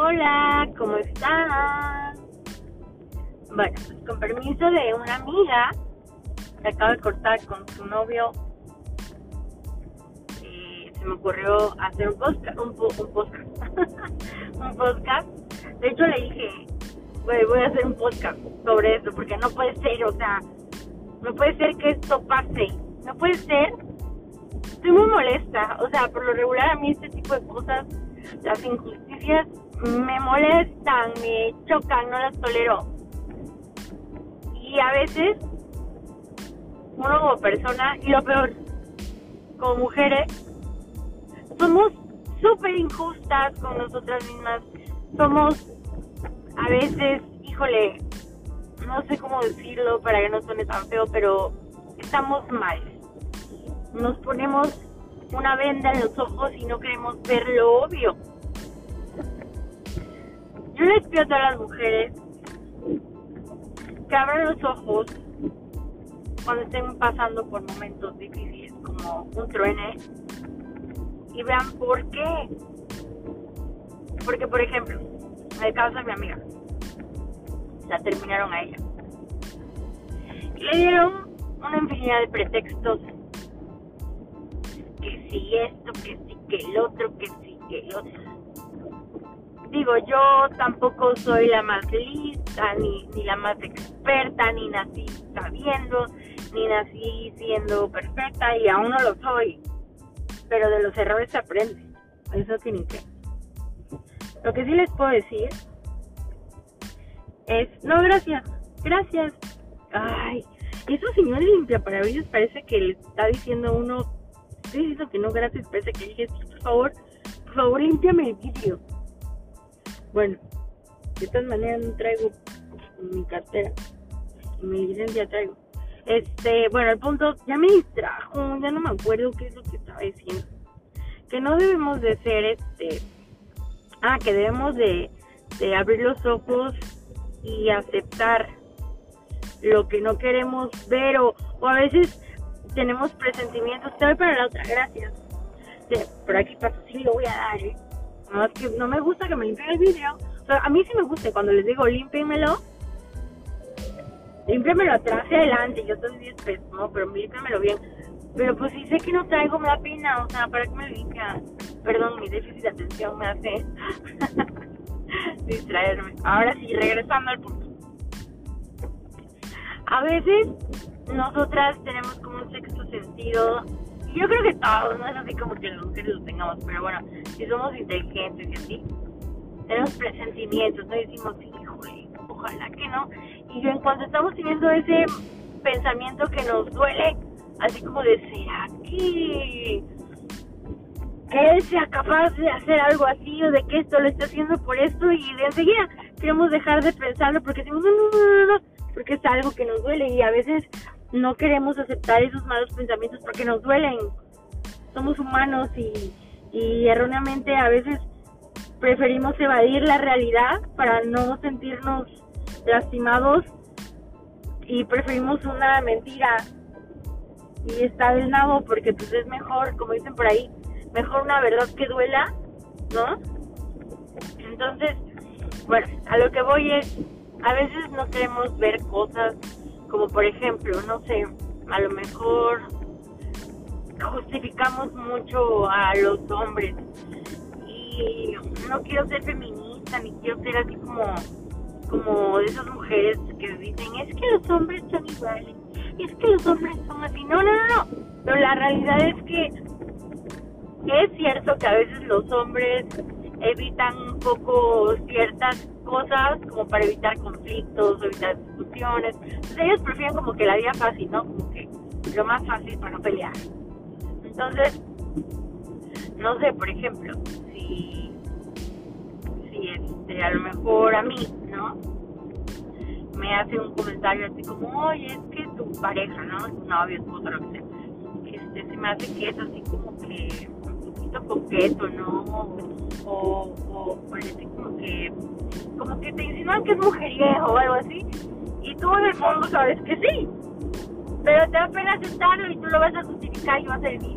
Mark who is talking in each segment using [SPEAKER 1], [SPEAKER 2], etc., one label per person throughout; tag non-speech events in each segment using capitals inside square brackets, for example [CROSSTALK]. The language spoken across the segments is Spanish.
[SPEAKER 1] Hola, ¿cómo están? Bueno, pues con permiso de una amiga que acaba de cortar con su novio, eh, se me ocurrió hacer un podcast, un, un podcast, [LAUGHS] un podcast. De hecho le dije, voy a hacer un podcast sobre eso, porque no puede ser, o sea, no puede ser que esto pase, no puede ser. Estoy muy molesta, o sea, por lo regular a mí este tipo de cosas, las injusticias me molestan, me chocan, no las tolero. Y a veces, uno como persona, y lo peor, como mujeres, somos súper injustas con nosotras mismas. Somos a veces, híjole, no sé cómo decirlo para que no suene tan feo, pero estamos mal. Nos ponemos una venda en los ojos y no queremos ver lo obvio. Yo les pido a todas las mujeres que abran los ojos cuando estén pasando por momentos difíciles como un truene y vean por qué. Porque, por ejemplo, el caso de mi amiga, la terminaron a ella. Y le dieron una infinidad de pretextos. Que si esto, que si que el otro, que si que el otro. Digo, yo tampoco soy la más lista, ni, ni la más experta, ni nací sabiendo, ni nací siendo perfecta, y aún no lo soy. Pero de los errores se aprende. Eso tiene que. Lo que sí les puedo decir es, no, gracias, gracias. Ay, eso señor limpia para ellos parece que le está diciendo uno, estoy diciendo que no, gracias, parece que dije, por favor, por favor, límpiame el vídeo. Bueno, de todas maneras no traigo mi cartera, mi licencia traigo. Este, bueno, el punto, ya me distrajo, ya no me acuerdo qué es lo que estaba diciendo. Que no debemos de ser, este, ah, que debemos de, de abrir los ojos y aceptar lo que no queremos ver o, a veces tenemos presentimientos. Te doy para la otra, gracias. por aquí pasa, sí lo voy a dar, ¿eh? No, que no me gusta que me limpien el video. a mí sí me gusta cuando les digo límpienmelo. Límpienmelo atrás y adelante. Yo estoy 10 pesos, ¿no? Pero límpienmelo bien. Pero pues si sé que no traigo, me da pena. O sea, ¿para que me limpian? Perdón, mi déficit de atención me hace [LAUGHS] distraerme. Ahora sí, regresando al punto. A veces nosotras tenemos como un sexto sentido. Y yo creo que todos, no es así como que los mujeres lo tengamos, pero bueno, si somos inteligentes y así, tenemos presentimientos, no decimos, híjole, ojalá que no. Y en cuanto estamos teniendo ese pensamiento que nos duele, así como de, ¿será que él sea capaz de hacer algo así o de que esto lo esté haciendo por esto y de enseguida queremos dejar de pensarlo porque decimos no, no, no, no, porque es algo que nos duele y a veces no queremos aceptar esos malos pensamientos porque nos duelen. Somos humanos y, y erróneamente a veces preferimos evadir la realidad para no sentirnos lastimados y preferimos una mentira y está del nabo porque pues es mejor, como dicen por ahí, mejor una verdad que duela, ¿no? Entonces, bueno, a lo que voy es, a veces no queremos ver cosas como por ejemplo, no sé, a lo mejor justificamos mucho a los hombres. Y no quiero ser feminista ni quiero ser así como como de esas mujeres que dicen es que los hombres son iguales es que los hombres son así no no no no. Pero la realidad es que es cierto que a veces los hombres evitan un poco ciertas cosas como para evitar conflictos, evitar discusiones. Entonces ellos prefieren como que la vida fácil, ¿no? Como que lo más fácil para no pelear. Entonces, no sé, por ejemplo, si, este, a lo mejor a mí, ¿no? Me hace un comentario así como, oye, es que tu pareja, ¿no? Tu novio, esposo, lo que sea. Este, se me hace que es así como que coqueto, ¿no? O, parece como que, como que te insinúan que es mujeriego o algo así. Y tú en el fondo sabes que sí. Pero te da pena aceptarlo y tú lo vas a justificar y vas a decir,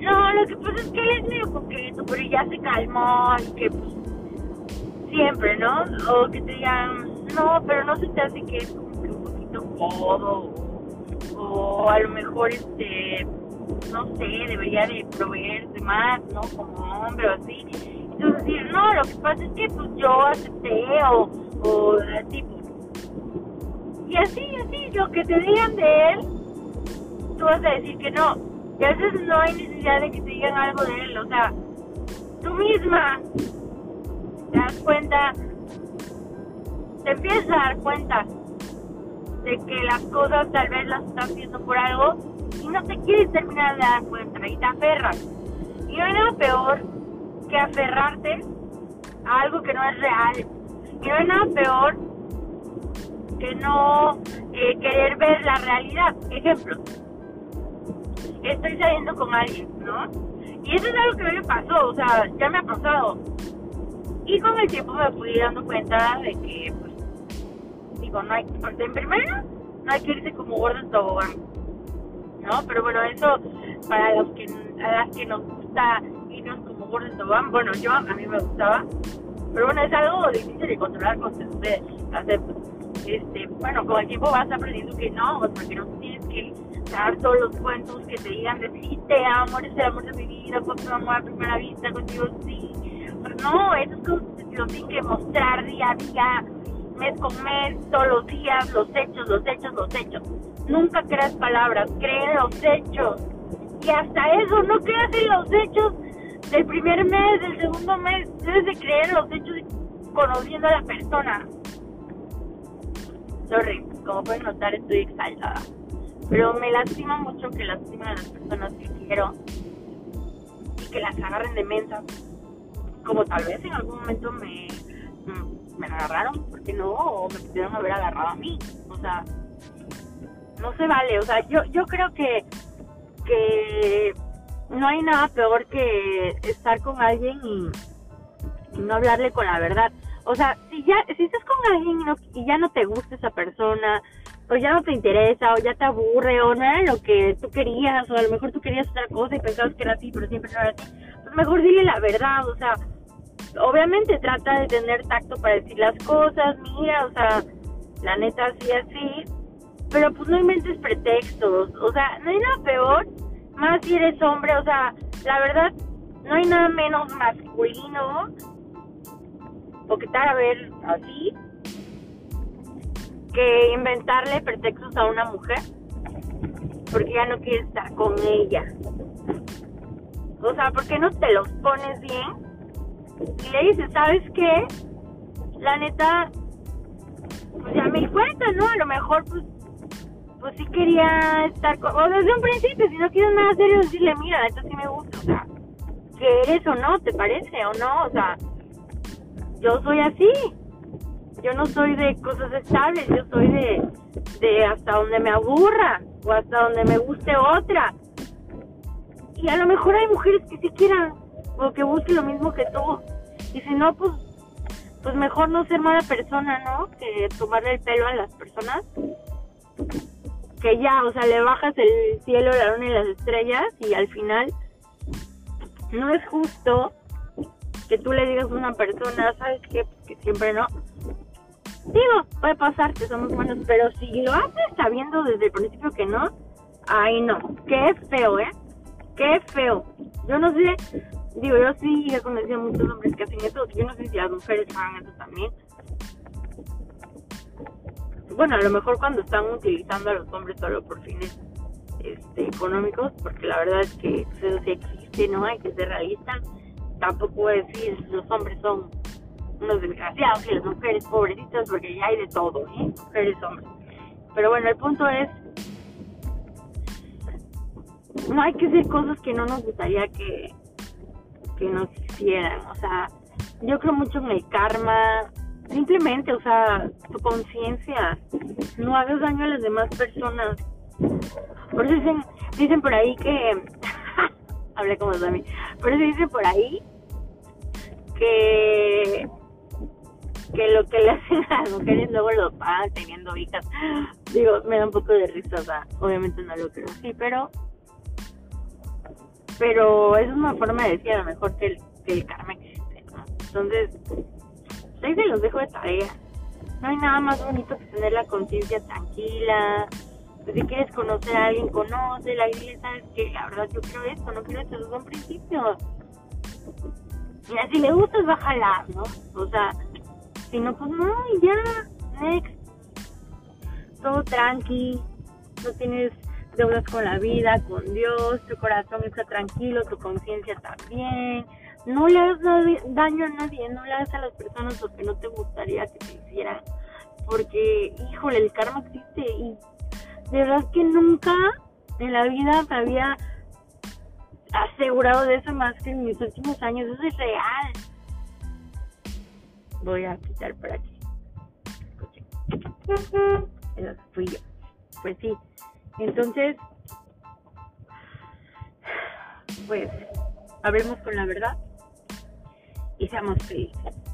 [SPEAKER 1] no, lo que pasa es que él es medio coqueto, pero ya se calmó y que pues, siempre, ¿no? O que te digan, no, pero no se te hace que es como que un poquito codo, o a lo mejor, este, no sé, debería de proveerse más, ¿no? Como hombre o así. Entonces decir, no, lo que pasa es que pues yo acepté o, o así, y así, así, lo que te digan de él, tú vas a decir que no. Y a veces no hay necesidad de que te digan algo de él, o sea, tú misma te das cuenta, te empiezas a dar cuenta de que las cosas tal vez las estás haciendo por algo y no te quieres terminar de dar cuenta y te aferras. Y no hay nada peor que aferrarte a algo que no es real. Y no hay nada peor que no eh, querer ver la realidad. Ejemplo, estoy saliendo con alguien, ¿no? Y eso es algo que me pasó, o sea, ya me ha pasado. Y con el tiempo me fui dando cuenta de que, pues, digo, no hay, en primero, no hay que irse como gordo en tobogán, ¿no? Pero bueno, eso para los que, a las que nos gusta irnos como gordo en tobogán, bueno, yo a mí me gustaba, pero bueno, es algo difícil de controlar con ustedes, este, bueno, con el tiempo vas aprendiendo que no, porque no tienes que dar todos los cuentos que te digan de sí, te amo, eres el amor de mi vida, con tu amor a primera vista, contigo sí. Pero no, eso es como que lo tienes que mostrar día a día, mes con mes, todos los días, los hechos, los hechos, los hechos. Nunca creas palabras, cree los hechos. Y hasta eso, no creas en los hechos del primer mes, del segundo mes. Debes de en los hechos conociendo a la persona. Sorry, como pueden notar estoy exaltada. Pero me lastima mucho que lastimen a las personas que quiero y que las agarren de mensa. Como tal vez en algún momento me, me agarraron, porque no? O me pudieron haber agarrado a mí. O sea, no se vale. O sea, yo, yo creo que, que no hay nada peor que estar con alguien y no hablarle con la verdad. O sea, si ya si estás con alguien y, ya no te gusta esa persona, o ya no te interesa, o ya te aburre, o no era lo que tú querías, o a lo mejor tú querías otra cosa y pensabas que era así, pero siempre no era así, pues mejor dile la verdad, o sea, obviamente trata de tener tacto para decir las cosas, mira, o sea, la neta así, así, pero pues no inventes pretextos, o sea, no hay nada peor, más si eres hombre, o sea, la verdad, no hay nada menos masculino o que tal a ver así que inventarle pretextos a una mujer porque ya no quiere estar con ella. O sea, ¿por qué no te los pones bien? Y le dices, ¿sabes qué? La neta, pues ya me di cuenta, ¿no? A lo mejor, pues, pues sí quería estar con... O desde un principio, si no quieres nada serio, decirle, mira, esto sí me gusta, o sea, que eres o no, ¿te parece o no? O sea, yo soy así. Yo no soy de cosas estables, yo soy de, de hasta donde me aburra o hasta donde me guste otra. Y a lo mejor hay mujeres que sí quieran o que busquen lo mismo que tú. Y si no, pues, pues mejor no ser mala persona, ¿no? Que tomarle el pelo a las personas. Que ya, o sea, le bajas el cielo, la luna y las estrellas y al final no es justo que tú le digas a una persona, ¿sabes qué? Que siempre no. Digo, puede pasar que somos buenos, pero si lo haces sabiendo desde el principio que no, ay no, qué feo, ¿eh? Qué feo. Yo no sé, digo, yo sí he conocido a muchos hombres que hacen eso, yo no sé si las mujeres hagan eso también. Bueno, a lo mejor cuando están utilizando a los hombres solo por fines este, económicos, porque la verdad es que eso sí existe, ¿no? Hay que ser realistas tampoco voy a decir los hombres son unos desgraciados y las mujeres pobrecitas porque ya hay de todo, ¿eh? Mujeres, hombres. Pero bueno, el punto es, no hay que hacer cosas que no nos gustaría que, que nos hicieran. O sea, yo creo mucho en el karma. Simplemente, o sea, tu conciencia. No hagas daño a las demás personas. Por eso dicen, dicen por ahí que... [LAUGHS] hablé como mí. Por eso dicen por ahí que que lo que le hacen a las mujeres luego lo pagan teniendo hijas. Digo, me da un poco de risa, obviamente no lo creo así, pero pero es una forma de decir a lo mejor que el, que el karma existe, Entonces, ahí se los dejo de tarea. No hay nada más bonito que tener la conciencia tranquila. Pues si quieres conocer a alguien, conoce. La iglesia sabes que la verdad yo quiero esto, no quiero esto desde un principio. Mira, si le gustas, va a jalar, ¿no? O sea, si no, pues no, y ya, next. Todo tranqui, no tienes deudas con la vida, con Dios, tu corazón está tranquilo, tu conciencia también. No le hagas daño a nadie, no le hagas a las personas lo que no te gustaría que te hicieran. Porque, híjole, el karma existe y de verdad que nunca en la vida me había asegurado de eso más que en mis últimos años. Eso es real. Voy a quitar por aquí. Eso fui yo. Pues sí. Entonces, pues, hablemos con la verdad y seamos felices.